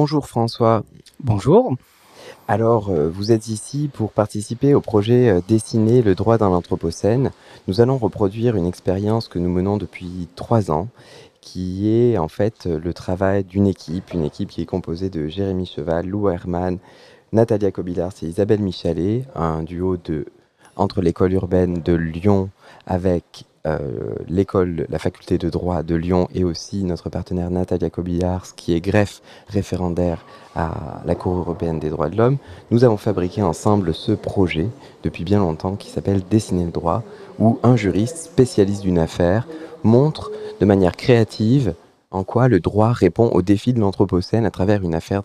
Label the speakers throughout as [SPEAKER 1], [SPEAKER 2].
[SPEAKER 1] Bonjour François.
[SPEAKER 2] Bonjour.
[SPEAKER 1] Alors, euh, vous êtes ici pour participer au projet euh, Dessiner le droit dans l'Anthropocène. Nous allons reproduire une expérience que nous menons depuis trois ans, qui est en fait le travail d'une équipe, une équipe qui est composée de Jérémy Cheval, Lou Herman, Natalia Kobilars et Isabelle Michalet, un duo de, entre l'école urbaine de Lyon avec euh, l'école, la faculté de droit de Lyon et aussi notre partenaire Natalia Kobilars, qui est greffe référendaire à la Cour européenne des droits de l'homme, nous avons fabriqué ensemble ce projet depuis bien longtemps qui s'appelle Dessiner le droit, où un juriste spécialiste d'une affaire montre de manière créative en quoi le droit répond aux défis de l'Anthropocène à travers une affaire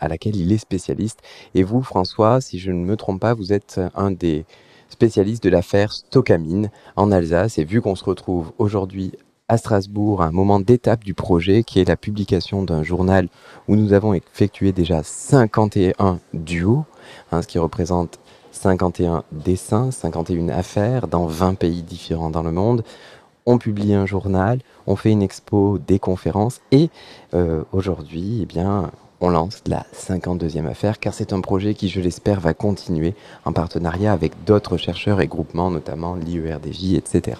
[SPEAKER 1] à laquelle il est spécialiste. Et vous, François, si je ne me trompe pas, vous êtes un des spécialiste de l'affaire Stockamine en Alsace. Et vu qu'on se retrouve aujourd'hui à Strasbourg, à un moment d'étape du projet qui est la publication d'un journal où nous avons effectué déjà 51 duos, hein, ce qui représente 51 dessins, 51 affaires dans 20 pays différents dans le monde. On publie un journal, on fait une expo, des conférences et euh, aujourd'hui, eh bien, on lance la 52e affaire car c'est un projet qui, je l'espère, va continuer en partenariat avec d'autres chercheurs et groupements, notamment l'IERDJ, etc.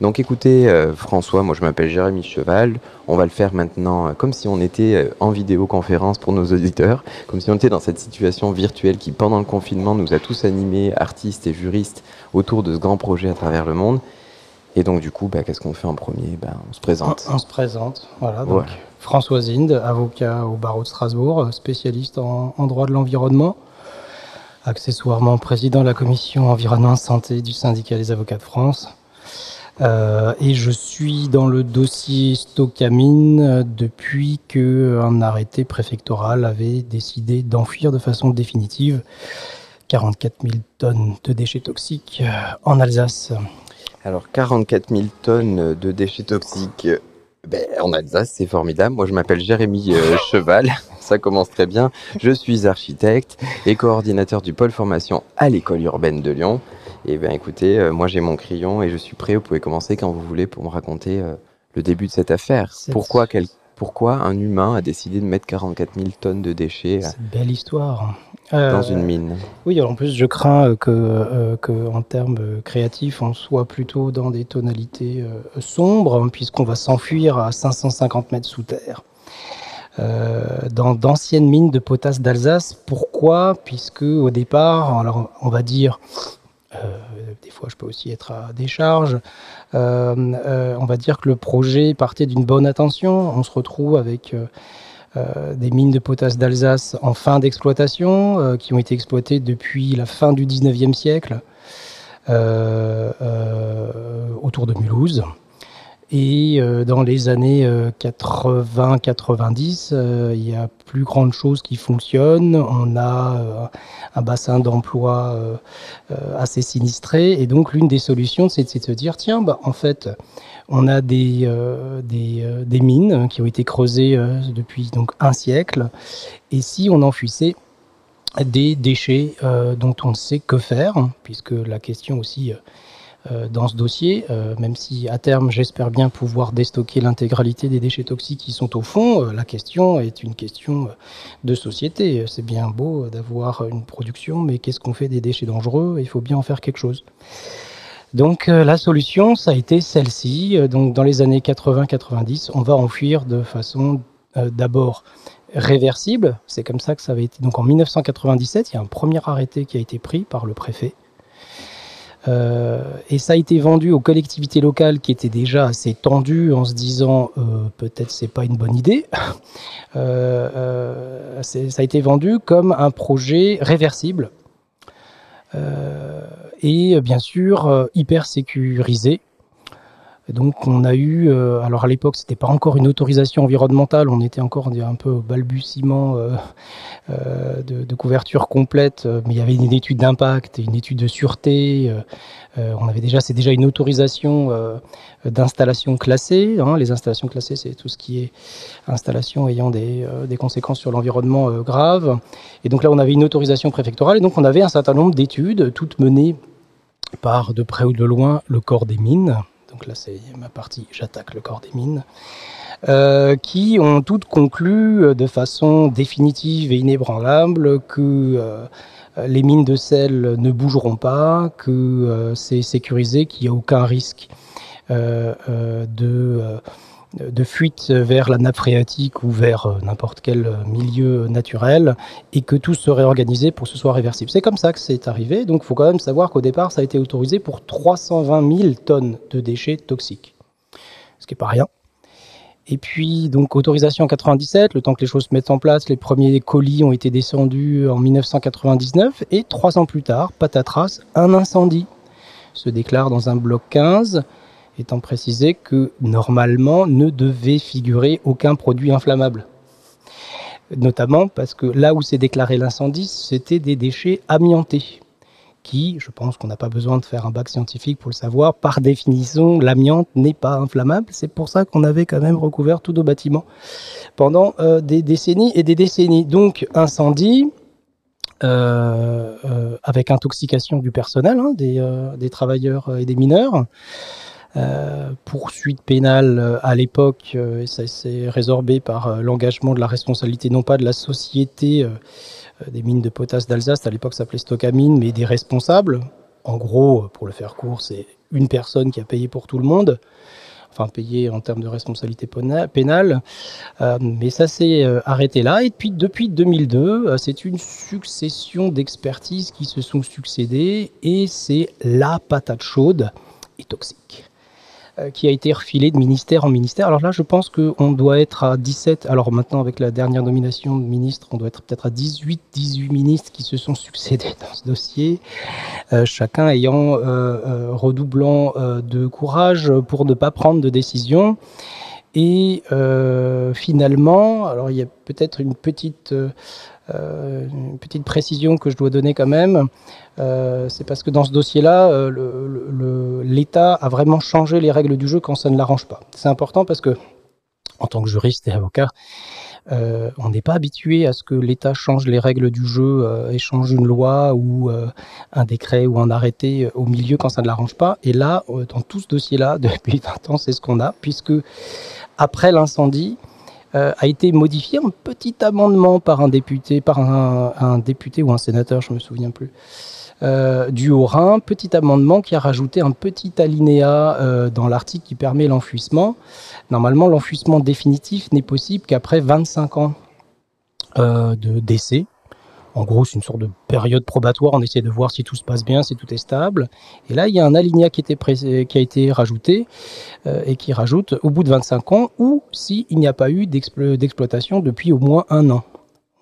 [SPEAKER 1] Donc écoutez, euh, François, moi je m'appelle Jérémy Cheval, on va le faire maintenant euh, comme si on était euh, en vidéoconférence pour nos auditeurs, comme si on était dans cette situation virtuelle qui, pendant le confinement, nous a tous animés, artistes et juristes, autour de ce grand projet à travers le monde. Et donc, du coup, bah, qu'est-ce qu'on fait en premier? Bah, On se présente.
[SPEAKER 2] On, se présente, voilà. Donc, François Zinde, avocat au barreau de Strasbourg, spécialiste en, droit de l'environnement, accessoirement président de la commission environnement santé du syndicat des avocats de France. Euh, et je suis dans le dossier Stockamine depuis qu'un arrêté préfectoral avait décidé d'enfuir de façon définitive 44 000 tonnes de déchets toxiques en Alsace.
[SPEAKER 1] Alors 44 000 tonnes de déchets toxiques ben, en Alsace, c'est formidable. Moi, je m'appelle Jérémy euh, Cheval. Ça commence très bien. Je suis architecte et coordinateur du pôle formation à l'école urbaine de Lyon. Et bien, écoutez, euh, moi, j'ai mon crayon et je suis prêt. Vous pouvez commencer quand vous voulez pour me raconter euh, le début de cette affaire. Pourquoi quel pourquoi un humain a décidé de mettre 44 000 tonnes de déchets
[SPEAKER 2] C'est une belle histoire.
[SPEAKER 1] Dans une euh, mine.
[SPEAKER 2] Oui, en plus, je crains que, euh, que, en termes créatifs, on soit plutôt dans des tonalités euh, sombres, puisqu'on va s'enfuir à 550 mètres sous terre. dans d'anciennes mines de potasse d'Alsace. Pourquoi? Puisque au départ, alors on va dire euh, des fois, je peux aussi être à décharge. Euh, on va dire que le projet partait d'une bonne intention. On se retrouve avec des mines de potasse d'Alsace en fin d'exploitation, qui ont été exploitées depuis la fin du 19e siècle, autour de Mulhouse. Et euh, dans les années 80-90, euh, euh, il y a plus grande chose qui fonctionne. On a un bassin d'emploi assez sinistré. Et donc, l'une des solutions, c'est de se dire, tiens, bah, en fait, on a des, des, mines qui ont été creusées depuis donc, un siècle. Et si on enfuissait des déchets dont on ne sait que faire, puisque la question aussi dans ce dossier, euh, même si à terme j'espère bien pouvoir déstocker l'intégralité des déchets toxiques qui sont au fond, euh, la question est une question de société. C'est bien beau d'avoir une production, mais qu'est-ce qu'on fait des déchets dangereux? Il faut bien en faire quelque chose. Donc la solution, ça a été celle-ci. Donc dans les années 80-90, on va enfuir de façon d'abord réversible. C'est comme ça que ça avait été. Donc en 1997, il y a un premier arrêté qui a été pris par le préfet euh, et ça a été vendu aux collectivités locales qui étaient déjà assez tendues en se disant euh, peut-être c'est pas une bonne idée. Euh, ça a été vendu comme un projet réversible et bien sûr hyper sécurisé donc on a eu, euh, alors à l'époque c'était pas encore une autorisation environnementale, on était encore un peu au balbutiement euh, euh, de, couverture complète, mais il y avait une étude d'impact une étude de sûreté. on avait déjà, c'est déjà une autorisation d'installation classée. Hein. Les installations classées, c'est tout ce qui est installation ayant des conséquences sur l'environnement graves. Et donc là, on avait une autorisation préfectorale et donc on avait un certain nombre d'études, toutes menées par de près ou de loin le corps des mines donc là c'est ma partie, j'attaque le corps des mines, euh, qui ont toutes conclu de façon définitive et inébranlable que les mines de sel ne bougeront pas, que c'est sécurisé, qu'il n'y a aucun risque de de fuite vers la nappe phréatique ou vers euh, n'importe quel euh, milieu naturel et que tout serait organisé pour que ce soit réversible. C'est comme ça que c'est arrivé. Donc il faut quand même savoir qu'au départ, ça a été autorisé pour 320 000 tonnes de déchets toxiques, ce qui n'est pas rien. Et puis, donc, autorisation en 97, le temps que les choses se mettent en place, les premiers colis ont été descendus en 1999, et trois ans plus tard, patatras, un incendie se déclare dans un bloc 15 étant précisé que normalement ne devait figurer aucun produit inflammable. Notamment parce que là où s'est déclaré l'incendie, c'était des déchets amiantés, qui, je pense qu'on n'a pas besoin de faire un bac scientifique pour le savoir, par définition, l'amiante n'est pas inflammable. C'est pour ça qu'on avait quand même recouvert tous nos bâtiments pendant euh, des décennies et des décennies. Donc incendie, euh, euh, avec intoxication du personnel, hein, des, des, travailleurs et des mineurs. Euh, poursuite pénale euh, à l'époque, euh, ça s'est résorbé par l'engagement de la responsabilité non pas de la société des mines de potasse d'Alsace, à l'époque s'appelait Stockamine, mais des responsables. En gros, pour le faire court, c'est une personne qui a payé pour tout le monde enfin payé en termes de responsabilité pénale. mais ça s'est arrêté là. Et puis depuis 2002, c'est une succession d'expertises qui se sont succédées et c'est la patate chaude et toxique. Euh, qui a été refilé de ministère en ministère. Alors là, je pense qu'on doit être à 17. Alors maintenant, avec la dernière nomination de ministre, on doit être peut-être à 18, 18 ministres qui se sont succédés dans ce dossier, euh, chacun ayant euh, redoublant de courage pour ne pas prendre de décision. Et finalement, alors il y a peut-être une petite euh, une petite précision que je dois donner quand même, euh, c'est parce que dans ce dossier-là, euh, l'État a vraiment changé les règles du jeu quand ça ne l'arrange pas. C'est important parce que, en tant que juriste et avocat, on n'est pas habitué à ce que l'État change les règles du jeu et change une loi ou un décret ou un arrêté au milieu quand ça ne l'arrange pas. Et là, dans tout ce dossier-là, depuis 20 ans, c'est ce qu'on a, puisque après l'incendie, euh, a été modifié un petit amendement par un député, par un, député ou un sénateur, je me souviens plus, euh, du Haut-Rhin, petit amendement qui a rajouté un petit alinéa euh, dans l'article qui permet l'enfouissement. Normalement, l'enfouissement définitif n'est possible qu'après 25 ans de décès. En gros, c'est une sorte de période probatoire. On essaie de voir si tout se passe bien, si tout est stable. Et là, il y a un alinéa qui, a été rajouté euh, et qui rajoute au bout de 25 ans ou s'il n'y a pas eu d'exploitation depuis au moins un an.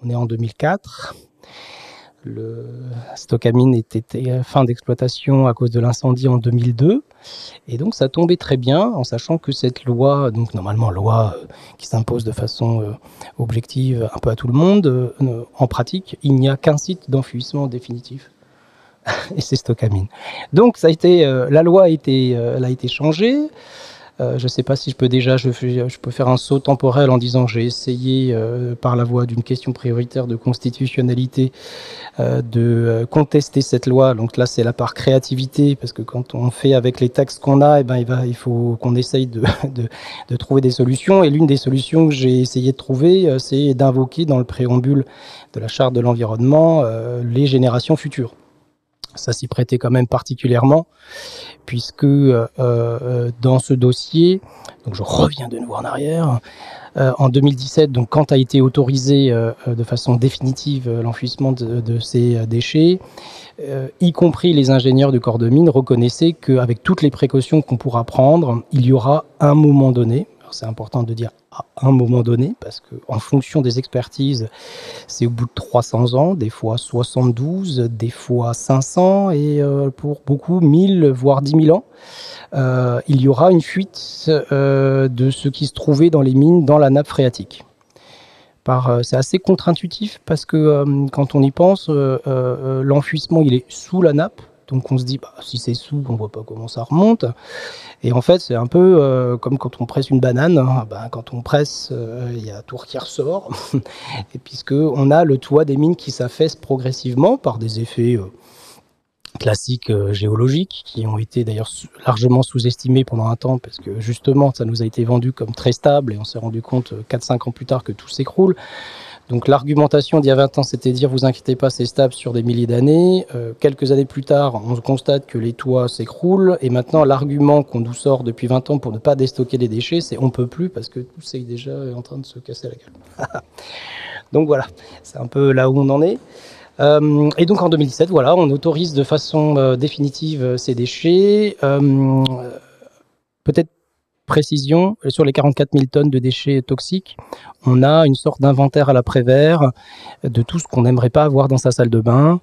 [SPEAKER 2] On est en 2004. Le Stockamine était fin d'exploitation à cause de l'incendie en 2002. Et donc ça tombait très bien en sachant que cette loi, donc normalement loi euh, qui s'impose de façon euh, objective un peu à tout le monde, euh, en pratique, il n'y a qu'un site d'enfouissement définitif. et c'est Stockamine. Donc ça a été, la loi a été, elle a été changée. Euh, je ne sais pas si je peux déjà, je, peux faire un saut temporel en disant j'ai essayé euh, par la voie d'une question prioritaire de constitutionnalité euh, de contester cette loi. Donc là, c'est la part créativité parce que quand on fait avec les textes qu'on a, eh ben, il, faut qu'on essaye de, trouver des solutions. Et l'une des solutions que j'ai essayé de trouver, c'est d'invoquer dans le préambule de la charte de l'environnement les générations futures ça s'y prêtait quand même particulièrement, puisque euh, euh, dans ce dossier, donc je reviens de nouveau en arrière, euh, en 2017, donc quand a été autorisé de façon définitive l'enfouissement de, ces déchets, y compris les ingénieurs du corps de mine reconnaissaient qu'avec toutes les précautions qu'on pourra prendre, il y aura un moment donné, c'est important de dire à un moment donné, parce qu'en fonction des expertises, c'est au bout de 300 ans, des fois 72, des fois 500, et euh, pour beaucoup 1000, voire 10 000 ans, euh, il y aura une fuite euh, de ce qui se trouvait dans les mines dans la nappe phréatique. C'est assez contre-intuitif parce que quand on y pense, l'enfouissement il est sous la nappe, donc on se dit, bah, si c'est sous, on voit pas comment ça remonte. Et en fait, c'est un peu euh, comme quand on presse une banane. Hein. Ben, quand on presse, euh, il y a un tour qui ressort. et puisque on a le toit des mines qui s'affaisse progressivement par des effets euh, classiques géologiques qui ont été d'ailleurs largement sous-estimés pendant un temps parce que justement ça nous a été vendu comme très stable et on s'est rendu compte 4-5 ans plus tard que tout s'écroule. Donc l'argumentation d'il y a 20 ans, c'était dire vous inquiétez pas, c'est stable sur des milliers d'années. Euh, quelques années plus tard, on constate que les toits s'écroulent. Et maintenant, l'argument qu'on nous sort depuis 20 ans pour ne pas déstocker les déchets, c'est on peut plus parce que tout c'est déjà en train de se casser la gueule. donc voilà, c'est un peu là où on en est. Euh, et donc en 2017, voilà, on autorise de façon euh, définitive ces déchets. Peut-être précision, sur les 44 000 tonnes de déchets toxiques, on a une sorte d'inventaire à l'après-vert de tout ce qu'on n'aimerait pas avoir dans sa salle de bain.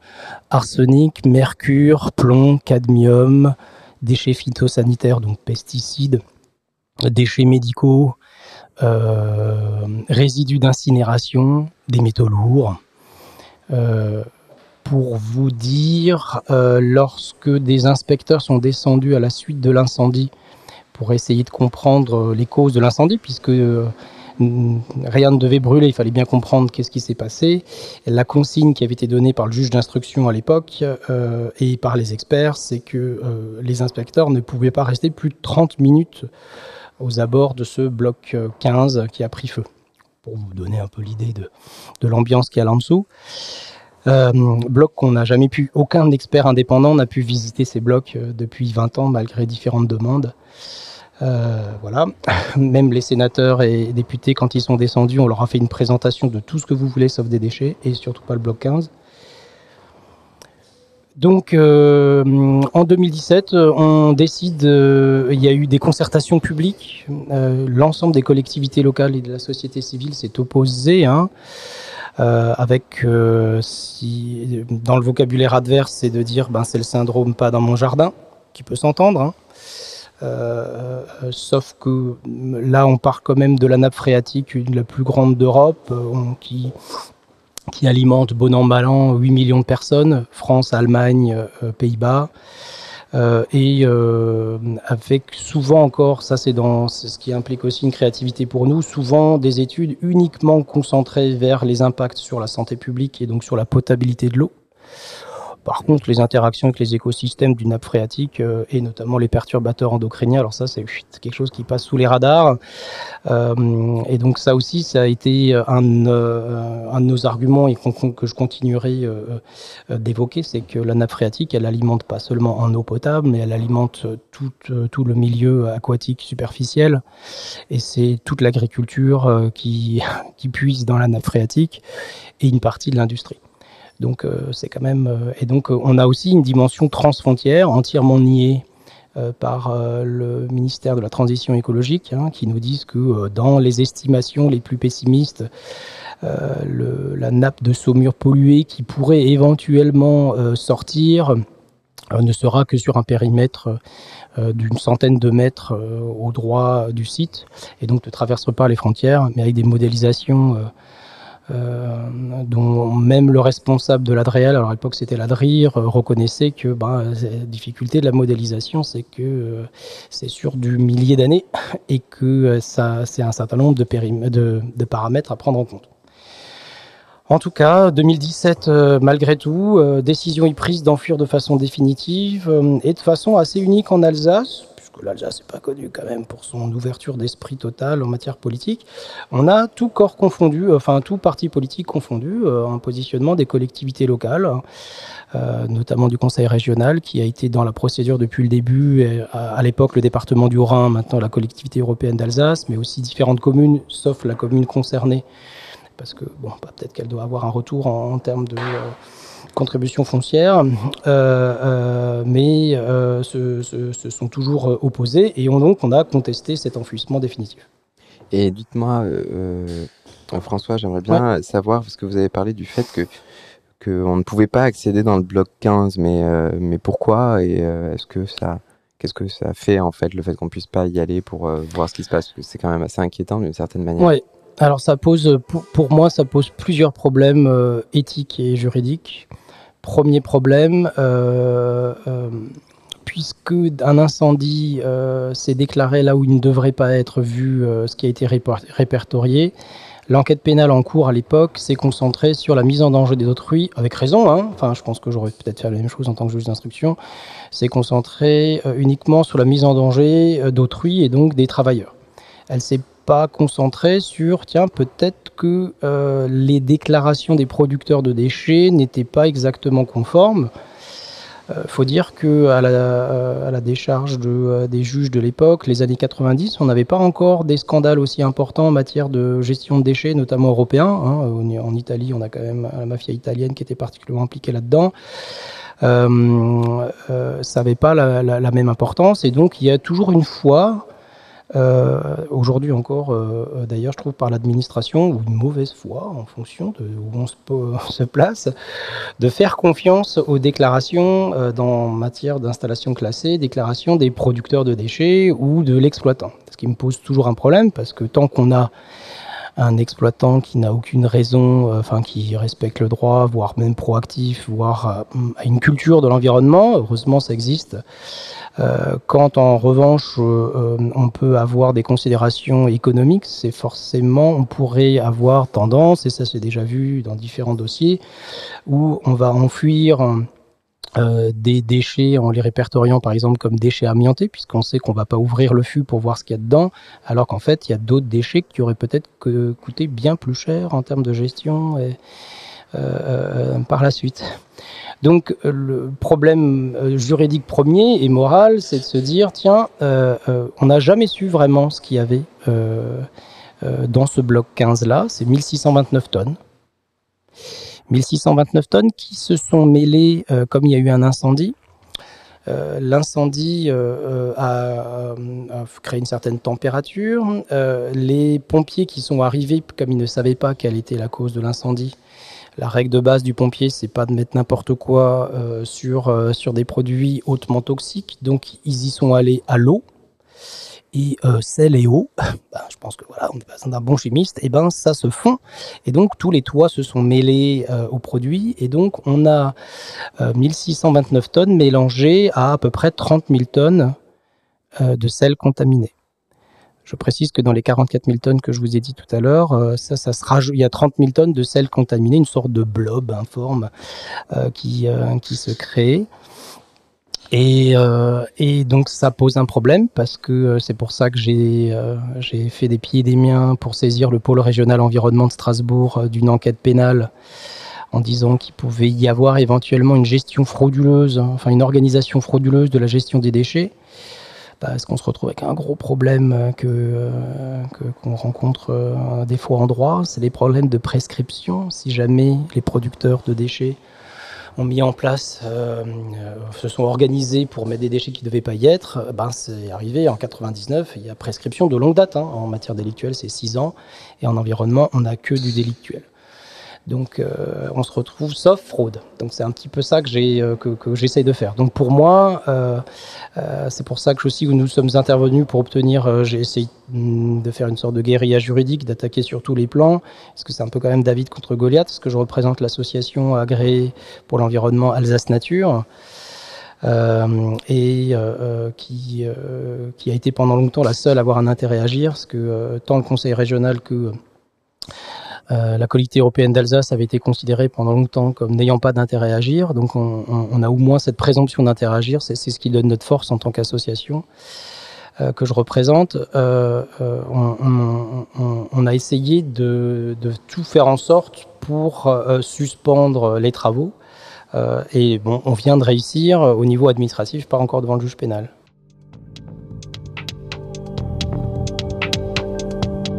[SPEAKER 2] Arsenic, mercure, plomb, cadmium, déchets phytosanitaires, donc pesticides, déchets médicaux, euh, résidus d'incinération, des métaux lourds. Euh, pour vous dire, euh, lorsque des inspecteurs sont descendus à la suite de l'incendie pour essayer de comprendre euh, les causes de l'incendie, puisque euh, rien ne devait brûler, il fallait bien comprendre qu'est-ce qui s'est passé. La consigne qui avait été donnée par le juge d'instruction à l'époque euh, et par les experts, c'est que les inspecteurs ne pouvaient pas rester plus de 30 minutes aux abords de ce bloc 15 qui a pris feu, pour vous donner un peu l'idée de, de l'ambiance qui est là en dessous. bloc qu'on n'a jamais pu, aucun expert indépendant n'a pu visiter ces blocs depuis 20 ans malgré différentes demandes. Euh, voilà. Même les sénateurs et députés, quand ils sont descendus, on leur a fait une présentation de tout ce que vous voulez, sauf des déchets, et surtout pas le bloc 15. Donc, euh, en 2017, on décide, euh, il y a eu des concertations publiques. L'ensemble des collectivités locales et de la société civile s'est opposé, hein, avec, dans le vocabulaire adverse, c'est de dire, ben, c'est le syndrome pas dans mon jardin, qui peut s'entendre. Hein. Euh, euh, sauf que là, on part quand même de la nappe phréatique, la plus grande d'Europe, euh, qui, alimente bon an mal an 8 millions de personnes, France, Allemagne, Pays-Bas. et avec souvent encore, ça c'est ce qui implique aussi une créativité pour nous, souvent des études uniquement concentrées vers les impacts sur la santé publique et donc sur la potabilité de l'eau. Par contre, les interactions avec les écosystèmes du nappe phréatique euh, et notamment les perturbateurs endocriniens, alors ça c'est quelque chose qui passe sous les radars. Euh, et donc ça aussi, ça a été un, euh, de nos arguments et que je continuerai d'évoquer, c'est que la nappe phréatique, elle alimente pas seulement en eau potable, mais elle alimente tout, le milieu aquatique superficiel. Et c'est toute l'agriculture qui puise dans la nappe phréatique et une partie de l'industrie. Donc euh, c'est quand même euh, et donc euh, on a aussi une dimension transfrontière entièrement niée par le ministère de la Transition écologique, hein, qui nous disent que dans les estimations les plus pessimistes, la nappe de saumure polluée qui pourrait éventuellement sortir ne sera que sur un périmètre d'une centaine de mètres au droit du site, et donc ne traversera pas les frontières, mais avec des modélisations dont même le responsable de l'Adréal, alors à l'époque c'était l'Adrir, euh, reconnaissait que ben, la difficulté de la modélisation, c'est que euh, c'est sur du millier d'années et que ça, c'est un certain nombre de, paramètres à prendre en compte. En tout cas, 2017, malgré tout, décision est prise d'enfuir de façon définitive et de façon assez unique en Alsace, l'Alsace n'est pas connu quand même pour son ouverture d'esprit totale en matière politique, on a tout corps confondu, enfin tout parti politique confondu, euh, un positionnement des collectivités locales, euh, notamment du conseil régional qui a été dans la procédure depuis le début, à, l'époque le département du Rhin, maintenant la collectivité européenne d'Alsace, mais aussi différentes communes, sauf la commune concernée, parce que bon, bah, peut-être qu'elle doit avoir un retour en, termes de... Euh, contribution foncière, euh, euh, mais euh, se, sont toujours opposés et on, donc on a contesté cet enfouissement définitif.
[SPEAKER 1] Et dites-moi, François, j'aimerais bien savoir, parce que vous avez parlé du fait que qu'on ne pouvait pas accéder dans le bloc 15, mais, mais pourquoi et est-ce que ça qu'est-ce que ça fait en fait le fait qu'on puisse pas y aller pour voir ce qui se passe? C'est quand même assez inquiétant d'une certaine manière.
[SPEAKER 2] Oui. Alors ça pose pour, pour, moi ça pose plusieurs problèmes éthiques et juridiques. Premier problème, euh, euh, puisque un incendie euh, s'est déclaré là où il ne devrait pas être vu, ce qui a été répertorié, L'enquête pénale en cours à l'époque s'est concentrée sur la mise en danger d'autrui, avec raison, hein. enfin je pense que j'aurais peut-être fait la même chose en tant que juge d'instruction, s'est concentrée uniquement sur la mise en danger d'autrui et donc des travailleurs. Elle s'est pas concentrée sur, tiens, peut-être que euh, les déclarations des producteurs de déchets n'étaient pas exactement conformes. Il euh, faut dire que à la, euh, décharge de, des juges de l'époque, les années 90, on n'avait pas encore des scandales aussi importants en matière de gestion de déchets, notamment européens. Hein. En Italie, on a quand même la mafia italienne qui était particulièrement impliquée là-dedans. Ça n'avait pas la, la, même importance et donc il y a toujours une foi Aujourd'hui encore, euh, euh, d'ailleurs, je trouve par l'administration, ou une mauvaise foi en fonction de où on se, se place, de faire confiance aux déclarations euh, dans matière d'installation classée, déclarations des producteurs de déchets ou de l'exploitant. Ce qui me pose toujours un problème, parce que tant qu'on a un exploitant qui n'a aucune raison, euh, enfin qui respecte le droit, voire même proactif, voire euh, a une culture de l'environnement, heureusement ça existe, euh, quand en revanche euh, on peut avoir des considérations économiques, c'est forcément on pourrait avoir tendance, et ça c'est déjà vu dans différents dossiers, où on va enfuir euh, des déchets en les répertoriant par exemple comme déchets amiantés, puisqu'on sait qu'on va pas ouvrir le fût pour voir ce qu'il y a dedans, alors qu'en fait il y a d'autres déchets qui auraient peut-être coûté bien plus cher en termes de gestion et, euh, par la suite. Donc euh, le problème euh, juridique premier et moral, c'est de se dire, tiens, euh, euh on n'a jamais su vraiment ce qu'il y avait euh, dans ce bloc 15-là, c'est 1629 tonnes. 1629 tonnes qui se sont mêlées, comme il y a eu un incendie, Euh, L'incendie euh, a, a, créé une certaine température. Euh, les pompiers qui sont arrivés, comme ils ne savaient pas quelle était la cause de l'incendie, la règle de base du pompier, c'est pas de mettre n'importe quoi euh, sur, euh, sur des produits hautement toxiques. Donc, ils y sont allés à l'eau. Et sel et eau, je pense que voilà, on est besoin d'un bon chimiste, et ben ça se fond. Et donc tous les toits se sont mêlés euh, aux produits, et donc on a 1629 euh, tonnes mélangées à à peu près 30 000 tonnes euh, de sel contaminé. Je précise que dans les 44 000 tonnes que je vous ai dit tout à l'heure, ça, ça sera, il y a 30 000 tonnes de sel contaminé, une sorte de blob informe qui, qui se crée. Et, euh, et, donc ça pose un problème parce que euh, c'est pour ça que j'ai euh, fait des pieds et des miens pour saisir le pôle régional environnement de Strasbourg d'une enquête pénale en disant qu'il pouvait y avoir éventuellement une gestion frauduleuse, enfin une organisation frauduleuse de la gestion des déchets parce qu'on se retrouve avec un gros problème que qu'on qu rencontre des fois en droit, c'est les problèmes de prescription. Si jamais les producteurs de déchets ont mis en place, euh, se sont organisés pour mettre des déchets qui ne devaient pas y être, ben c'est arrivé en 99, il y a prescription de longue date. Hein. En matière délictuelle, c'est 6 ans, et en environnement, on n'a que du délictuel. Donc euh, on se retrouve sauf fraude. Donc c'est un petit peu ça que j'ai euh, que, j'essaye de faire. Donc pour moi, euh, c'est pour ça que aussi nous sommes intervenus pour obtenir. J'ai essayé de faire une sorte de guérilla juridique, d'attaquer sur tous les plans, parce que c'est un peu quand même David contre Goliath, parce que je représente l'association agréée pour l'environnement Alsace Nature. Et qui, a été pendant longtemps la seule à avoir un intérêt à agir, parce que tant le conseil régional que Euh, la qualité européenne d'Alsace avait été considérée pendant longtemps comme n'ayant pas d'intérêt à agir, donc on, a au moins cette présomption d'intérêt à agir, c'est ce qui donne notre force en tant qu'association euh, que je représente. Euh, on, a essayé de, tout faire en sorte pour suspendre les travaux, et on vient de réussir. Au niveau administratif, pas encore devant le juge pénal.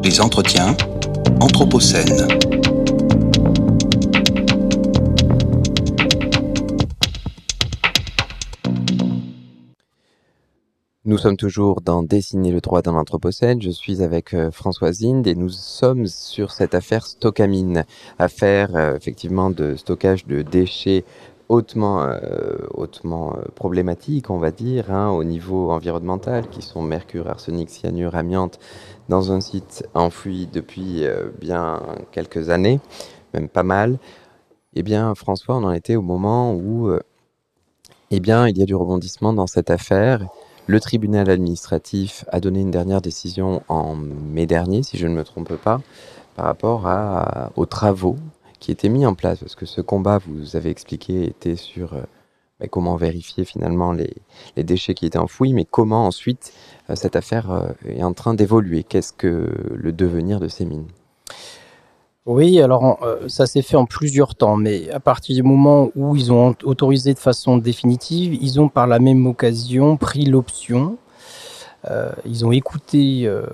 [SPEAKER 3] Les entretiens Anthropocène.
[SPEAKER 1] Nous sommes toujours dans Dessiner le droit dans l'Anthropocène. Je suis avec euh, Françoise Inde et nous sommes sur cette affaire Stockamine, affaire euh, effectivement de stockage de déchets hautement, euh, problématiques, on va dire, hein, au niveau environnemental, qui sont mercure, arsenic, cyanure, amiante, dans un site enfoui depuis euh, bien quelques années, même pas mal. Eh bien, François, on en était au moment où, euh, eh bien, il y a du rebondissement dans cette affaire. Le tribunal administratif a donné une dernière décision en mai dernier, si je ne me trompe pas, par rapport aux travaux qui étaient mis en place Parce que ce combat, vous avez expliqué, était sur euh, bah, comment vérifier finalement les, déchets qui étaient enfouis, mais comment ensuite euh, cette affaire euh, est en train d'évoluer? Qu'est-ce que le devenir de ces mines?
[SPEAKER 2] Oui, alors ça s'est fait en plusieurs temps, mais à partir du moment où ils ont autorisé de façon définitive, ils ont par la même occasion pris l'option euh, ils ont écouté euh,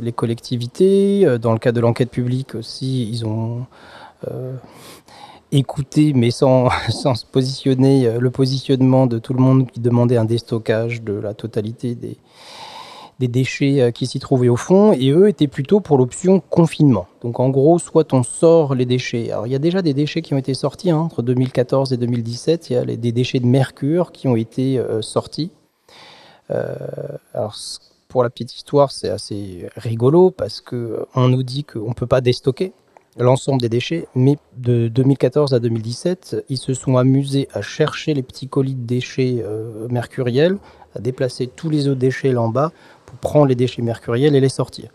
[SPEAKER 2] les collectivités. Euh, dans le cas de l'enquête publique aussi, ils ont écouté, mais sans, sans se positionner, le positionnement de tout le monde qui demandait un déstockage de la totalité des, des déchets qui s'y trouvaient au fond, et eux étaient plutôt pour l'option confinement. Donc en gros, soit on sort les déchets. Alors il y a déjà des déchets qui ont été sortis hein, entre 2014 et 2017. Il y a des déchets de mercure qui ont été sortis. Euh, alors, pour la petite histoire, c'est assez rigolo parce que on nous dit qu'on ne peut pas déstocker l'ensemble des déchets, mais de 2014 à 2017, ils se sont amusés à chercher les petits colis de déchets euh, mercuriels, à déplacer tous les autres déchets là en bas pour prendre les déchets mercuriels et les sortir.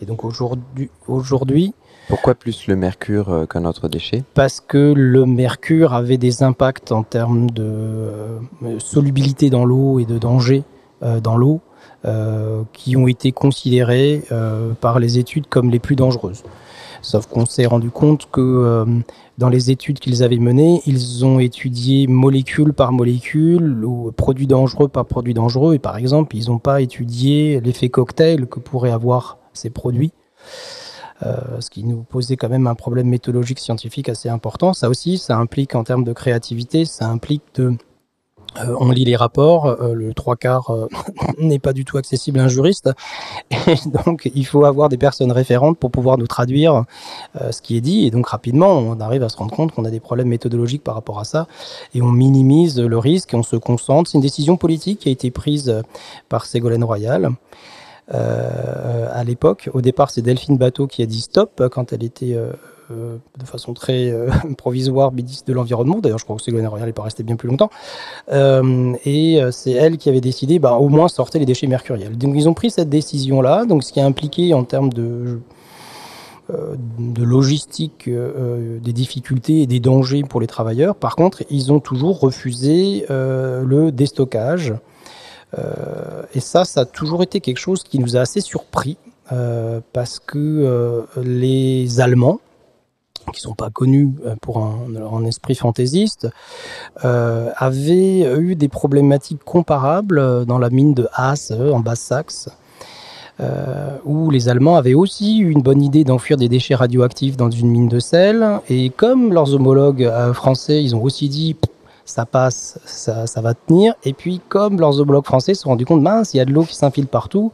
[SPEAKER 2] Et donc aujourd'hui, aujourd'hui
[SPEAKER 1] pourquoi plus le mercure euh, qu'un autre déchet?
[SPEAKER 2] Parce que le mercure avait des impacts en termes de solubilité dans l'eau et de danger euh, dans l'eau euh, qui ont été considérées euh, par les études comme les plus dangereuses. Sauf qu'on s'est rendu compte que dans les études qu'ils avaient menées, ils ont étudié molécule par molécule ou produit dangereux par produit dangereux. Et par exemple, ils n'ont pas étudié l'effet cocktail que pourraient avoir ces produits. ce qui nous posait quand même un problème méthodologique scientifique assez important. Ça aussi, ça implique en termes de créativité, ça implique de euh, on lit les rapports, euh, le trois quarts euh, n'est pas du tout accessible à un juriste, et donc il faut avoir des personnes référentes pour pouvoir nous traduire ce qui est dit, et donc rapidement on arrive à se rendre compte qu'on a des problèmes méthodologiques par rapport à ça, et on minimise le risque, on se concentre. C'est une décision politique qui a été prise par Ségolène Royal. à l'époque, au départ, c'est Delphine Bateau qui a dit stop quand elle était de façon très euh, provisoire ministre de l'Environnement. D'ailleurs, je crois que Ségolène Royal n'est pas restée bien plus longtemps. Euh, et c'est elle qui avait décidé, bah, au moins, sortir les déchets mercuriels. Donc, ils ont pris cette décision-là, donc ce qui a impliqué en termes de de logistique des difficultés et des dangers pour les travailleurs. Par contre, ils ont toujours refusé le déstockage. et ça, ça a toujours été quelque chose qui nous a assez surpris parce que les Allemands, qui sont pas connus euh, pour un, esprit fantaisiste, euh, avaient eu des problématiques comparables euh, dans la mine de Haas en Basse-Saxe, où les Allemands avaient aussi eu une bonne idée d'enfuir des déchets radioactifs dans une mine de sel. Et comme leurs homologues français, ils ont aussi dit ça passe, ça, va tenir. Et puis, comme leurs homologues français se sont rendus compte, mince, il y a de l'eau qui s'infile partout,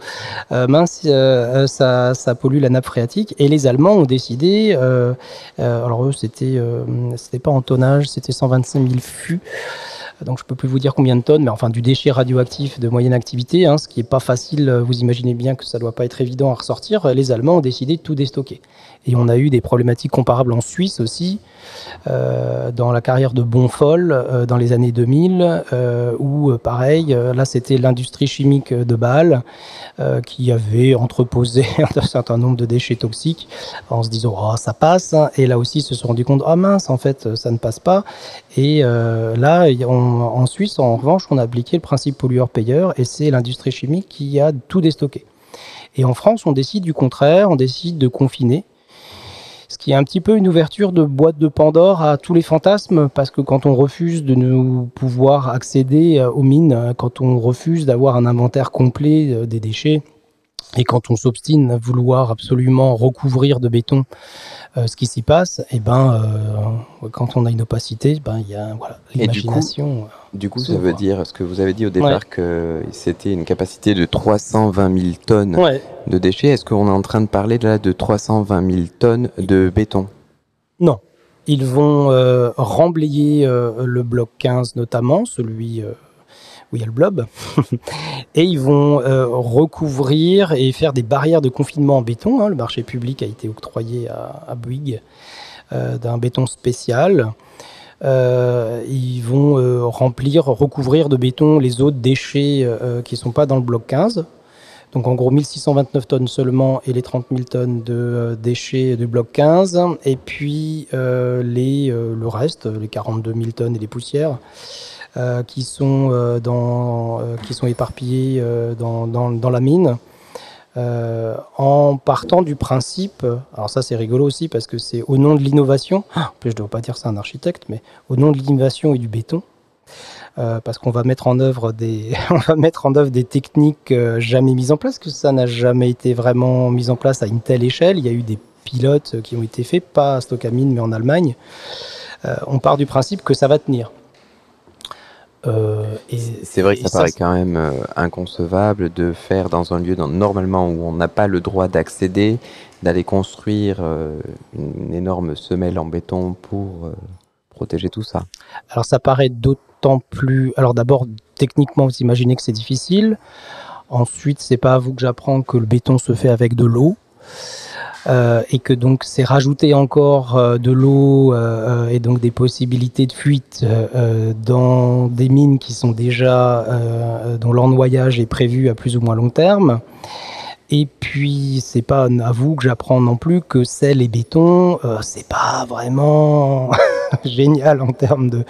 [SPEAKER 2] euh, mince, euh, ça, ça, pollue la nappe phréatique. Et les Allemands ont décidé, euh, euh alors eux, c'était, c'était pas en tonnage, c'était 125 000 fûts. Donc je peux plus vous dire combien de tonnes, mais enfin du déchet radioactif de moyenne activité, hein, ce qui est pas facile. Vous imaginez bien que ça doit pas être évident à ressortir. Les Allemands ont décidé de tout déstocker. Et on a eu des problématiques comparables en Suisse aussi, euh, dans la carrière de Bonfol euh, dans les années 2000, euh, où pareil, là c'était l'industrie chimique de Bâle qui avait entreposé un certain nombre de déchets toxiques en se disant oh, ça passe. Et là aussi ils se sont rendus compte ah mince en fait ça ne passe pas. Et là en Suisse en revanche on a appliqué le principe pollueur-payeur et c'est l'industrie chimique qui a tout déstocké. Et en France, on décide du contraire, on décide de confiner qui est un petit peu une ouverture de boîte de Pandore à tous les fantasmes, parce que quand on refuse de nous pouvoir accéder euh, aux mines, euh, quand on refuse d'avoir un inventaire complet euh, des déchets, et quand on s'obstine à vouloir absolument recouvrir de béton ce qui s'y passe, et eh ben, quand on a une opacité, ben il y a voilà, l'imagination.
[SPEAKER 1] Du coup, ça veut dire, ce que vous avez dit au départ, que c'était une capacité de 320 000 tonnes de déchets. Est-ce qu'on est en train de parler là de 320 000 tonnes de béton?
[SPEAKER 2] Non. Ils vont euh, remblayer euh, le bloc 15 notamment, celui euh, où il y a le blob, et ils vont recouvrir et faire des barrières de confinement en béton. Hein. Le marché public a été octroyé à, à Bouygues d'un béton spécial. Euh, ils vont euh, remplir, recouvrir de béton les autres déchets euh, qui ne sont pas dans le bloc 15. Donc en gros 1629 tonnes seulement et les 30 000 tonnes de déchets du bloc 15. Et puis les, le reste, les 42 000 tonnes et les poussières. Qui, sont, dans, qui sont éparpillées dans, la mine. Euh, en partant du principe, alors ça c'est rigolo aussi parce que c'est au nom de l'innovation, ah, je ne dois pas dire ça un architecte, mais au nom de l'innovation et du béton, euh, parce qu'on va mettre en œuvre des, va mettre en œuvre des techniques euh, jamais mises en place, que ça n'a jamais été vraiment mis en place à une telle échelle. Il y a eu des pilotes qui ont été faits, pas à Stockamine mais en Allemagne. on part du principe que ça va tenir.
[SPEAKER 1] Euh, c'est vrai que ça, paraît quand même euh, inconcevable de faire dans un lieu normalement où on n'a pas le droit d'accéder, d'aller construire euh, une, énorme semelle en béton pour protéger tout ça.
[SPEAKER 2] Alors ça paraît d'autant plus. Alors d'abord, techniquement, vous imaginez que c'est difficile. Ensuite, c'est pas à vous que j'apprends que le béton se fait avec de l'eau. Euh, et que donc c'est rajouter encore euh, de l'eau euh, et donc des possibilités de fuite dans des mines qui sont déjà dont l'ennoyage est prévu à plus ou moins long terme. Et puis, c'est pas à vous que j'apprends non plus que sel et béton, c'est pas vraiment génial en termes de,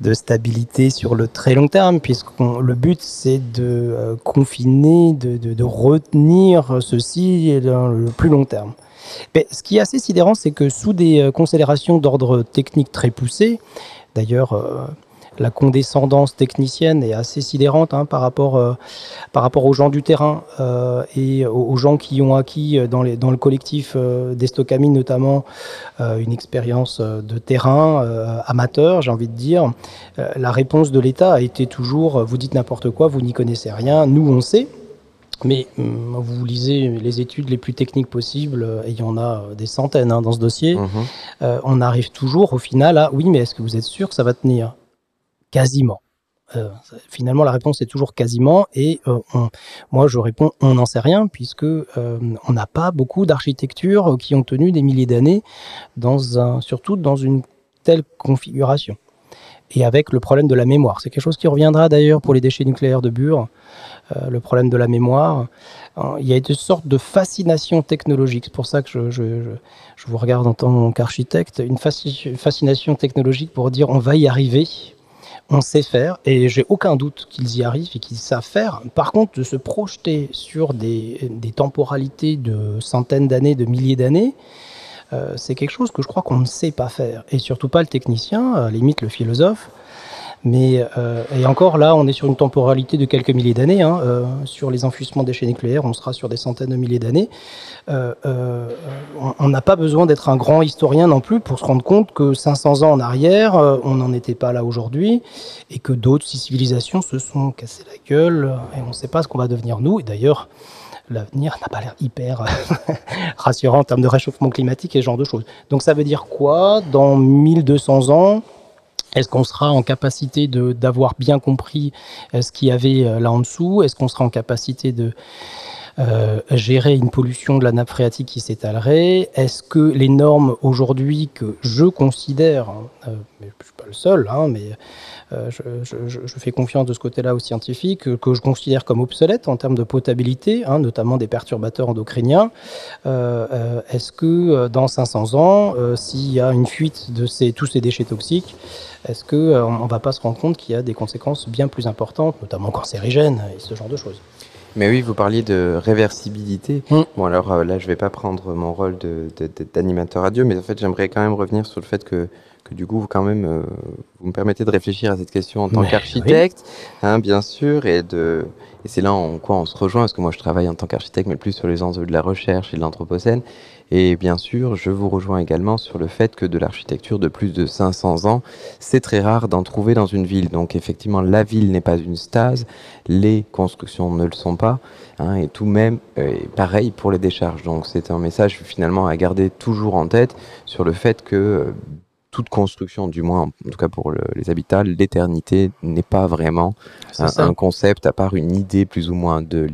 [SPEAKER 2] de, stabilité sur le très long terme, puisque le but c'est de confiner, de, retenir ceci dans le plus long terme. Mais ce qui est assez sidérant, c'est que sous des considérations d'ordre technique très poussées, d'ailleurs, la condescendance technicienne est assez sidérante hein, par, rapport, euh, par rapport aux gens du terrain euh, et aux, gens qui ont acquis euh, dans, les, dans le collectif euh, d'Estocamine notamment une expérience de terrain amateur, j'ai envie de dire. la réponse de l'État a été toujours vous dites n'importe quoi, vous n'y connaissez rien, nous on sait. Mais hum, vous lisez les études les plus techniques possibles, et il y en a des centaines hein, dans ce dossier. Mhm. on arrive toujours au final à oui, mais est-ce que vous êtes sûr que ça va tenir? Quasiment. Euh, finalement, la réponse est toujours quasiment, et euh, moi je réponds on n'en sait rien puisque euh, on n'a pas beaucoup d'architectures qui ont tenu des milliers d'années, surtout dans une telle configuration. Et avec le problème de la mémoire, c'est quelque chose qui reviendra d'ailleurs pour les déchets nucléaires de Bure, le problème de la mémoire. Il y a une sorte de fascination technologique, c'est pour ça que je vous regarde en tant qu'architecte, une fascination technologique pour dire on va y arriver, on sait faire et j'ai aucun doute qu'ils y arrivent et qu'ils savent faire. Par contre, de se projeter sur des, temporalités de centaines d'années, de milliers d'années, euh, c'est quelque chose que je crois qu'on ne sait pas faire. Et surtout pas le technicien, à la limite le philosophe. Mais euh, et encore là, on est sur une temporalité de quelques milliers d'années. Hein, euh, sur les enfussements déchets nucléaires, on sera sur des centaines de milliers d'années. Euh, on n'a pas besoin d'être un grand historien non plus pour se rendre compte que 500 ans en arrière, on n'en était pas là aujourd'hui, et que d'autres civilisations se sont cassées la gueule, et on ne sait pas ce qu'on va devenir nous. Et d'ailleurs, l'avenir n'a pas l'air hyper rassurant en termes de réchauffement climatique et ce genre de choses. Donc ça veut dire quoi Dans 1200 ans, est-ce qu'on sera en capacité d'avoir bien compris euh, ce qu'il y avait euh, là en dessous? Est-ce qu'on sera en capacité de euh, gérer une pollution de la nappe phréatique qui s'étalerait Est-ce que les normes aujourd'hui que je considère, hein, je ne suis pas le seul, hein, mais euh, je, fais confiance de ce côté-là aux scientifiques, que je considère comme obsolètes en termes de potabilité, hein, notamment des perturbateurs endocriniens. Euh, euh, est-ce que dans 500 ans, s'il y a une fuite de tous ces déchets toxiques, est-ce qu'on ne va pas se rendre compte qu'il y a des conséquences bien plus importantes, notamment cancérigènes et ce genre de choses?
[SPEAKER 1] Mais oui, vous parliez de réversibilité. Mmh. Bon, alors là, je ne vais pas prendre mon rôle d'animateur radio, mais en fait, j'aimerais quand même revenir sur le fait que que du coup, vous, quand même, euh, vous me permettez de réfléchir à cette question en tant qu'architecte, hein, bien sûr, et de, et c'est là en quoi on se rejoint, parce que moi je travaille en tant qu'architecte, mais plus sur les enjeux de la recherche et de l'anthropocène. Et bien sûr, je vous rejoins également sur le fait que de l'architecture de plus de 500 ans, c'est très rare d'en trouver dans une ville. Donc effectivement, la ville n'est pas une stase, les constructions ne le sont pas, hein, et tout même, euh, pareil pour les décharges. Donc c'est un message finalement à garder toujours en tête sur le fait que euh, toute construction, du moins en tout cas pour les habitats, l'éternité n'est pas vraiment un, concept à part une idée plus ou moins de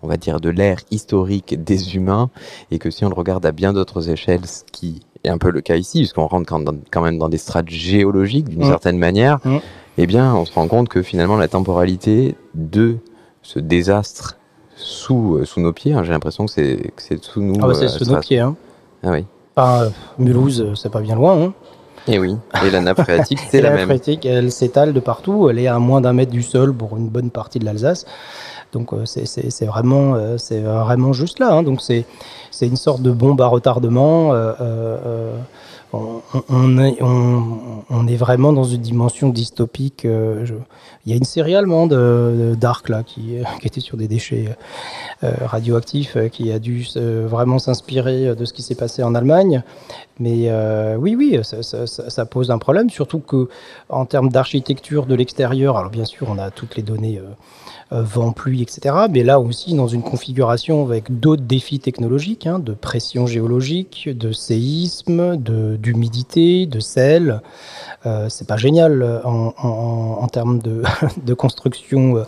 [SPEAKER 1] on va dire de l'ère historique des humains et que si on le regarde à bien d'autres échelles, ce qui est un peu le cas ici, puisqu'on rentre quand, même dans des strates géologiques d'une mmh. certaine manière, mmh. eh bien on se rend compte que finalement la temporalité de ce désastre sous, sous nos pieds. hein. J'ai l'impression que c'est sous nous.
[SPEAKER 2] Ah bah, c'est
[SPEAKER 1] euh,
[SPEAKER 2] sous nos pieds. Hein.
[SPEAKER 1] Ah oui.
[SPEAKER 2] Enfin, euh, Mulhouse, euh, c'est pas bien loin. Hein.
[SPEAKER 1] Et oui. Et la nappe phréatique, c'est la
[SPEAKER 2] la
[SPEAKER 1] même.
[SPEAKER 2] phréatique, elle s'étale de partout. Elle est à moins d'un mètre du sol pour une bonne partie de l'Alsace. Donc euh, c'est- vraiment, c'est vraiment juste là. hein. Donc c'est une sorte de bombe à retardement. euh, euh, euh, on, est, vraiment dans une dimension dystopique. euh, Il y a une série allemande euh, Dark là qui, euh, qui était sur des déchets euh, radioactifs, qui a dû vraiment s'inspirer de ce qui s'est passé en Allemagne. Mais euh, oui, oui, ça, pose un problème, surtout que en termes d'architecture de l'extérieur, alors bien sûr, on a toutes les données euh, euh, vent, pluie, etc. Mais là aussi, dans une configuration avec d'autres défis technologiques, hein, de pression géologique, de séisme, de- d'humidité, de, sel. Euh, c'est pas génial en, termes de, de construction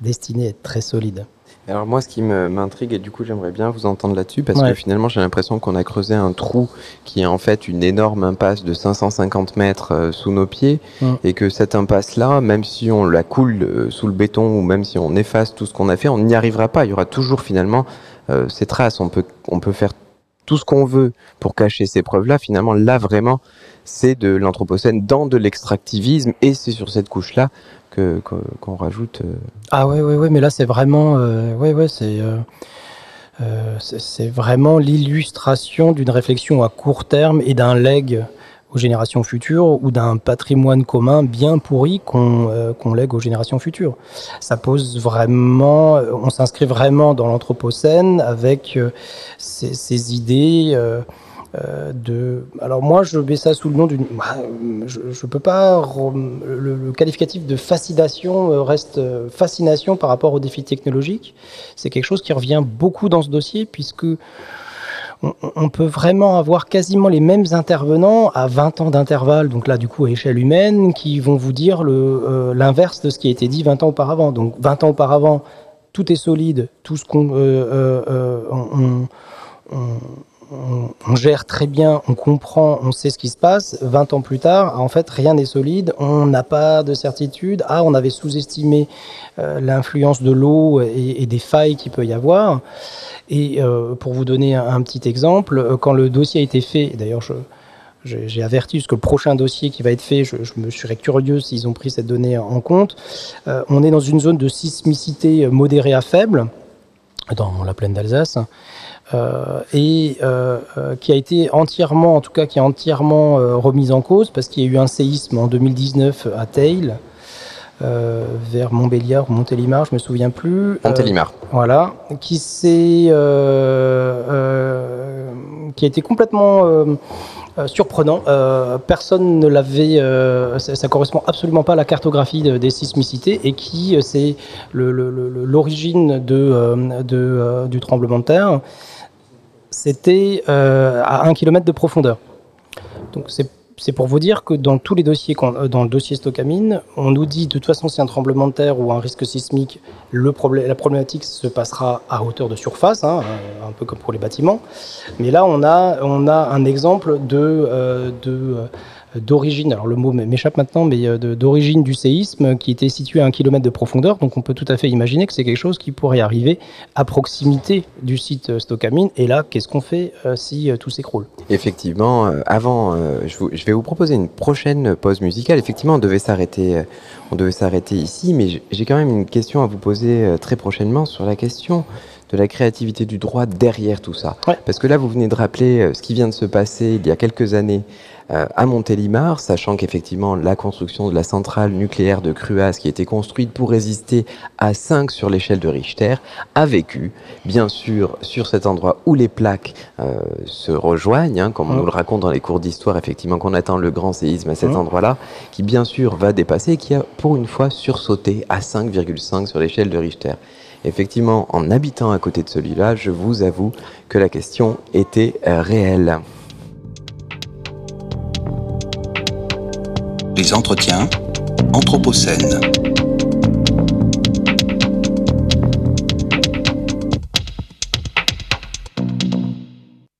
[SPEAKER 2] destinée à être très solide.
[SPEAKER 1] Alors moi, ce qui m'intrigue, et du coup j'aimerais bien vous entendre là-dessus, parce
[SPEAKER 2] Ouais.
[SPEAKER 1] que finalement j'ai l'impression qu'on a creusé un trou qui est en fait une énorme impasse de 550 mètres euh, sous nos pieds,
[SPEAKER 2] Mm.
[SPEAKER 1] et que cette impasse-là, même si on la coule euh, sous le béton, ou même si on efface tout ce qu'on a fait, on n'y arrivera pas. Il y aura toujours finalement euh, ces traces. On peut, on peut faire tout ce qu'on veut pour cacher ces preuves-là. Finalement, là vraiment, c'est de l'anthropocène dans de l'extractivisme, et c'est sur cette couche-là qu'on rajoute... euh,
[SPEAKER 2] Ah ouais, ouais, ouais, mais là c'est vraiment, euh, ouais, ouais, c'est, euh, c'est vraiment l'illustration d'une réflexion à court terme et d'un legs aux générations futures ou d'un patrimoine commun bien pourri qu'on lègue aux générations futures. Ça pose vraiment, on s'inscrit vraiment dans l'anthropocène avec ces idées. Euh. Alors moi, je mets ça sous le nom d'une... bah, Je ne peux pas... Le, qualificatif de fascination euh, reste euh, fascination par rapport aux défis technologiques. C'est quelque chose qui revient beaucoup dans ce dossier puisque on, peut vraiment avoir quasiment les mêmes intervenants à 20 ans d'intervalle, donc là du coup à échelle humaine, qui vont vous dire l'inverse de ce qui a été dit 20 ans auparavant. Donc 20 ans auparavant, tout est solide, tout ce qu'on... on- on- on, gère très bien, on comprend, on sait ce qui se passe. 20 ans plus tard, en fait, rien n'est solide, on n'a pas de certitude. Ah, on avait sous-estimé euh, l'influence de l'eau et, des failles qu'il peut y avoir. Et euh, pour vous donner un, petit exemple, euh, quand le dossier a été fait, d'ailleurs, j'ai averti que le prochain dossier qui va être fait, je, me serais curieux s'ils ont pris cette donnée en compte. On est dans une zone de sismicité modérée à faible dans la plaine d'Alsace euh, et euh, euh, qui a été entièrement, en tout cas qui est entièrement euh, remise en cause parce qu'il y a eu un séisme en 2019 à Teil, vers Montbéliard ou Montélimar, je me souviens plus.
[SPEAKER 1] Montélimar.
[SPEAKER 2] voilà, qui s'est, qui a été complètement surprenant. Personne ne l'avait, ça, ça correspond absolument pas à la cartographie de- des sismicités et qui c'est l'origine de, de, du tremblement de terre. C'était euh, à 1 km de profondeur. Donc c'est pour vous dire que dans tous les dossiers, euh, dans le dossier Stockamine, on nous dit de toute façon c'est un tremblement de terre ou un risque sismique, le problème, la problématique se passera à hauteur de surface, hein, euh, un peu comme pour les bâtiments. Mais là on a, on a un exemple de, d'origine, alors le mot m'échappe maintenant, mais euh, d'origine du séisme qui était situé à un kilomètre de profondeur. Donc on peut tout à fait imaginer que c'est quelque chose qui pourrait arriver à proximité du site euh, Stockamine. Et là, qu'est-ce qu'on fait euh, si tout s'écroule?
[SPEAKER 1] Effectivement, avant, je, vais vous proposer une prochaine pause musicale. Effectivement, on devait s'arrêter, on devait s'arrêter ici, mais j'ai quand même une question à vous poser très prochainement sur la question de la créativité du droit derrière tout ça.
[SPEAKER 2] Ouais.
[SPEAKER 1] Parce que là, vous venez de rappeler ce qui vient de se passer il y a quelques années à Montélimar, sachant qu'effectivement la construction de la centrale nucléaire de Cruas, qui était construite pour résister à 5 sur l'échelle de Richter, a vécu, bien sûr, sur cet endroit où les plaques euh, se rejoignent, hein, comme on
[SPEAKER 2] Mm.
[SPEAKER 1] nous le raconte dans les cours d'histoire, effectivement, qu'on attend le grand séisme à cet
[SPEAKER 2] Mm.
[SPEAKER 1] endroit-là, qui bien sûr va dépasser et qui a pour une fois sursauté à 5,5 sur l'échelle de Richter. Effectivement, en habitant à côté de celui-là, je vous avoue que la question était euh, réelle.
[SPEAKER 3] Les entretiens Anthropocène.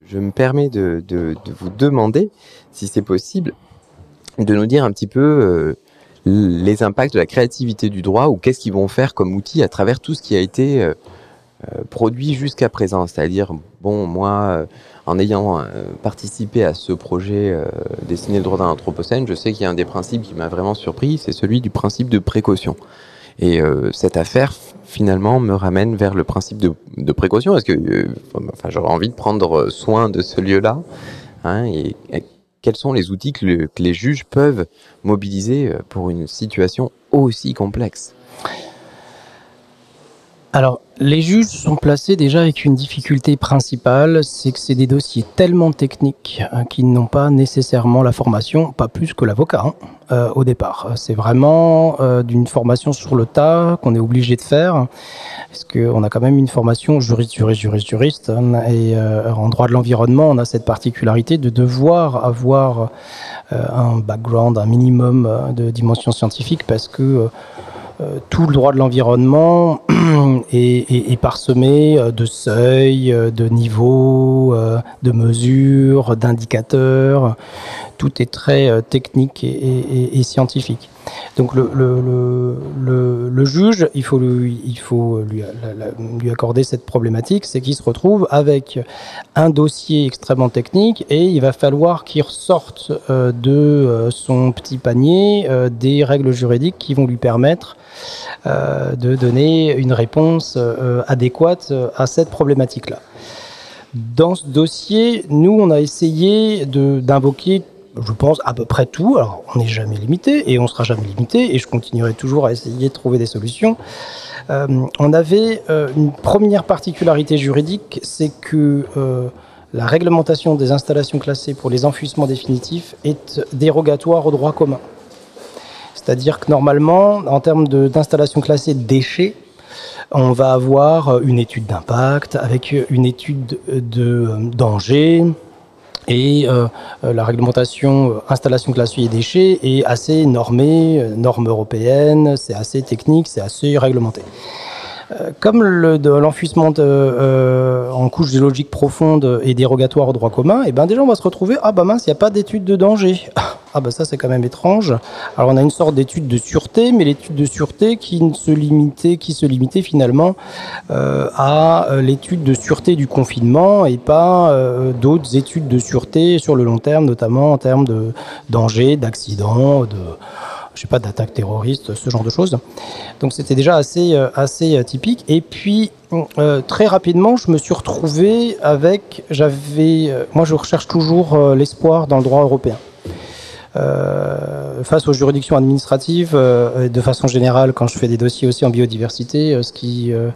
[SPEAKER 1] Je me permets de, vous demander, si c'est possible, de nous dire un petit peu euh, les impacts de la créativité du droit ou qu'est-ce qu'ils vont faire comme outil à travers tout ce qui a été euh, produit jusqu'à présent. C'est-à-dire, bon, moi, en ayant participé à ce projet Dessiner le droit d'un anthropocène, je sais qu'il y a un des principes qui m'a vraiment surpris, c'est celui du principe de précaution. Et cette affaire, finalement, me ramène vers le principe de, précaution. Est-ce que, enfin, j'aurais envie de prendre soin de ce lieu-là hein, et, quels sont les outils que, les juges peuvent mobiliser euh, pour une situation aussi complexe?
[SPEAKER 2] Alors, les juges sont placés déjà avec une difficulté principale, c'est que c'est des dossiers tellement techniques hein, qu'ils n'ont pas nécessairement la formation, pas plus que l'avocat hein, euh, au départ. C'est vraiment euh, d'une formation sur le tas qu'on est obligé de faire, parce qu'on a quand même une formation juriste, juriste, juriste, juriste, hein, et euh, en droit de l'environnement, on a cette particularité de devoir avoir un background, un minimum de dimension scientifique, parce que tout le droit de l'environnement est, parsemé euh, de seuils, euh, de niveaux, de mesures, d'indicateurs. Tout est très technique et scientifique. Donc le, juge, il faut, lui, lui, accorder cette problématique, c'est qu'il se retrouve avec un dossier extrêmement technique et il va falloir qu'il ressorte euh, de euh, son petit panier euh, des règles juridiques qui vont lui permettre de donner une réponse adéquate à cette problématique-là. Dans ce dossier, nous, on a essayé d'invoquer je pense, à peu près tout. Alors, on n'est jamais limité et on sera jamais limité et je continuerai toujours à essayer de trouver des solutions. Euh, on avait euh, une première particularité juridique, c'est que euh, la réglementation des installations classées pour les enfouissements définitifs est dérogatoire au droit commun. C'est-à-dire que normalement, en termes d'installation classée déchets, on va avoir une étude d'impact avec une étude de danger, et euh, euh, la réglementation euh, installation classée et déchets est assez normée, norme européenne, c'est assez technique, c'est assez réglementé. Comme l'enfouissement en couche géologique profonde est dérogatoire au droit commun, et eh ben déjà on va se retrouver ah bah mince il n'y a pas d'étude de danger ah bah ça c'est quand même étrange. Alors on a une sorte d'étude de sûreté, mais l'étude de sûreté qui se limitait, qui se limitait finalement euh, à euh, l'étude de sûreté du confinement et pas euh, d'autres études de sûreté sur le long terme, notamment en termes de danger, d'accident, de je sais pas, d'attaque terroriste, ce genre de choses. Donc c'était déjà assez, assez typique. Et puis très rapidement, je me suis retrouvé avec, j'avais, moi je recherche toujours l'espoir dans le droit européen. Euh, face aux juridictions administratives, euh, de façon générale, quand je fais des dossiers aussi en biodiversité, euh,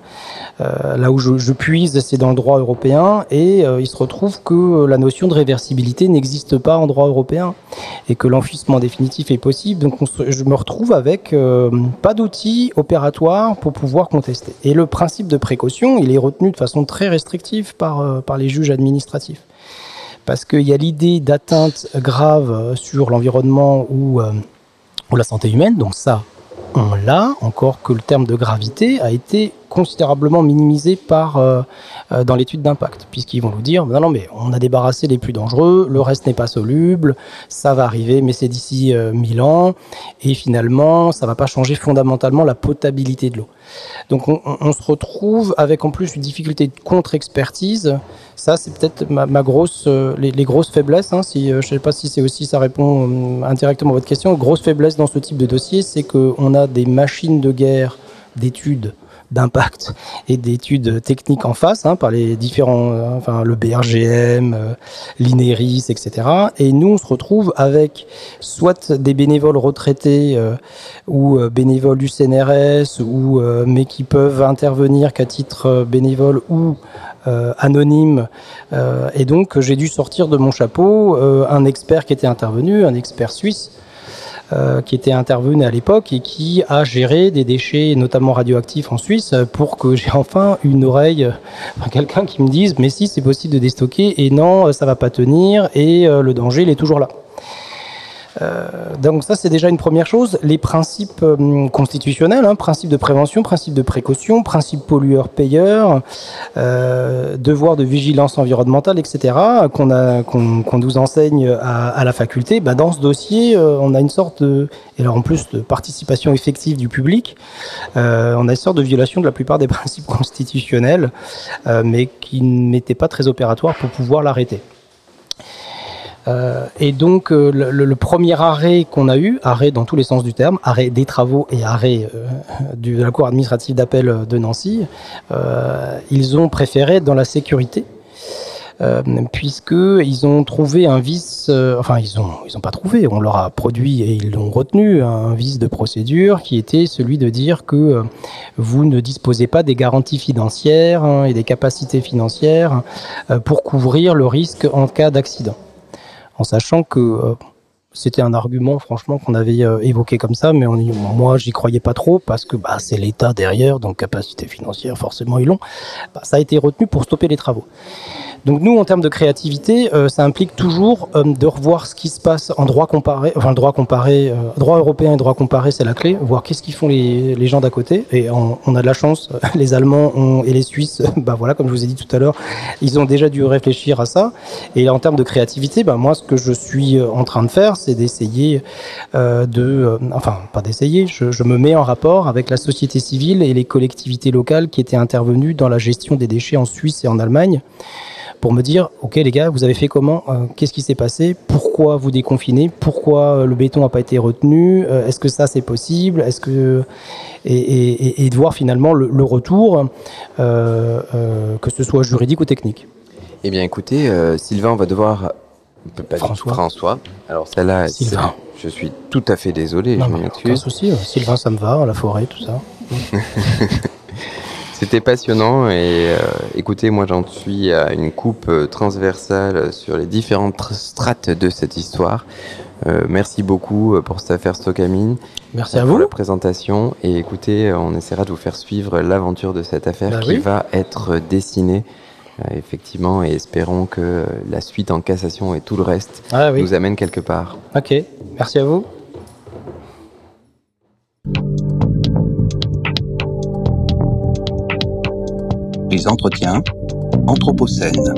[SPEAKER 2] là où je, puise, c'est dans le droit européen, et il se retrouve que la notion de réversibilité n'existe pas en droit européen, et que l'enfouissement définitif est possible. Donc je me retrouve avec pas d'outils opératoires pour pouvoir contester. Et le principe de précaution, il est retenu de façon très restrictive par les juges administratifs parce qu'il y a l'idée d'atteinte grave sur l'environnement ou, euh, ou la santé humaine, donc ça, on l'a, encore que le terme de gravité a été considérablement minimisé par, euh, euh, dans l'étude d'impact, puisqu'ils vont nous dire, non, non, mais on a débarrassé les plus dangereux, le reste n'est pas soluble, ça va arriver, mais c'est d'ici euh, 1000 ans, et finalement, ça va pas changer fondamentalement la potabilité de l'eau. Donc on, se retrouve avec en plus une difficulté de contre-expertise. Ça, c'est peut-être euh, les, grosses faiblesses. Hein, si, je sais pas si c'est aussi, ça répond indirectement à votre question. Grosse faiblesse dans ce type de dossier, c'est qu'on a des machines de guerre d'études d'impact et d'études techniques en face hein, par les différents, euh, enfin le BRGM, euh, l'INERIS, etc. Et nous, on se retrouve avec soit des bénévoles retraités euh, ou bénévoles du CNRS, ou mais qui peuvent intervenir qu'à titre bénévole ou anonyme. et donc, j'ai dû sortir de mon chapeau un expert qui était intervenu, un expert suisse euh, qui était intervenu à l'époque et qui a géré des déchets, notamment radioactifs en Suisse, pour que j'ai enfin une oreille, enfin, quelqu'un qui me dise mais si c'est possible de déstocker et non ça va pas tenir et euh, le danger il est toujours là. Euh, donc ça, c'est déjà une première chose. Les principes euh, constitutionnels, hein, principe de prévention, principe de précaution, principe pollueur-payeur, euh, devoir de vigilance environnementale, etc., qu'on nous enseigne à, la faculté. Bah, dans ce dossier, euh, on a une sorte de, et alors en plus de participation effective du public, on a une sorte de violation de la plupart des principes constitutionnels, mais qui n'étaient pas très opératoires pour pouvoir l'arrêter. Euh, et donc euh, le, premier arrêt qu'on a eu, arrêt dans tous les sens du terme, arrêt des travaux et arrêt euh, de la Cour administrative d'appel de Nancy, ils ont préféré être dans la sécurité. Puisque ils ont trouvé un vice, enfin ils ont pas trouvé, on leur a produit et ils l'ont retenu un vice de procédure qui était celui de dire que vous ne disposez pas des garanties financières hein, et des capacités financières pour couvrir le risque en cas d'accident en sachant que euh, c'était un argument, franchement, qu'on avait euh, évoqué comme ça, mais moi, j'y croyais pas trop parce que bah, c'est l'État derrière, donc capacité financière, forcément, ils l'ont. Bah, ça a été retenu pour stopper les travaux. Donc nous, en termes de créativité, euh, ça implique toujours euh, de revoir ce qui se passe en droit comparé, enfin le droit comparé, euh, droit européen et droit comparé, c'est la clé, voir qu'est-ce qu'ils font les, gens d'à côté. Et on, a de la chance, les Allemands et les Suisses, bah voilà, comme je vous ai dit tout à l'heure, ils ont déjà dû réfléchir à ça. Et en termes de créativité, ben moi, ce que je suis en train de faire, c'est d'essayer de, enfin, pas d'essayer, je me mets en rapport avec la société civile et les collectivités locales qui étaient intervenues dans la gestion des déchets en Suisse et en Allemagne pour me dire, ok les gars, vous avez fait comment Euh, Qu'est-ce qui s'est passé Pourquoi vous déconfinez Pourquoi euh, le béton n'a pas été retenu Euh, Est-ce que ça c'est possible Est-ce que et, et, et- et de voir finalement le, le retour, que ce soit juridique ou technique.
[SPEAKER 1] Eh bien, écoutez, Sylvain, on va devoir. pas du tout,
[SPEAKER 2] François.
[SPEAKER 1] François. Alors, celle-là,
[SPEAKER 2] Sylvain.
[SPEAKER 1] je suis tout à fait désolé,
[SPEAKER 2] Non,
[SPEAKER 1] je m'en
[SPEAKER 2] aucun souci. euh, Sylvain, ça me va, la forêt, tout ça.
[SPEAKER 1] C'était passionnant et euh, écoutez, moi j'en suis à une coupe euh, transversale sur les différentes tr- strates de cette histoire. Euh, merci beaucoup pour cette affaire Stockamine,
[SPEAKER 2] Merci à
[SPEAKER 1] pour
[SPEAKER 2] vous.
[SPEAKER 1] la présentation et écoutez, on essaiera de vous faire suivre l'aventure de cette affaire
[SPEAKER 2] Bah
[SPEAKER 1] qui
[SPEAKER 2] oui.
[SPEAKER 1] va être dessinée effectivement et espérons que la suite en cassation et tout le reste
[SPEAKER 2] Ah oui.
[SPEAKER 1] nous amène quelque part.
[SPEAKER 2] Ok. Merci à vous.
[SPEAKER 3] Les entretiens Anthropocène.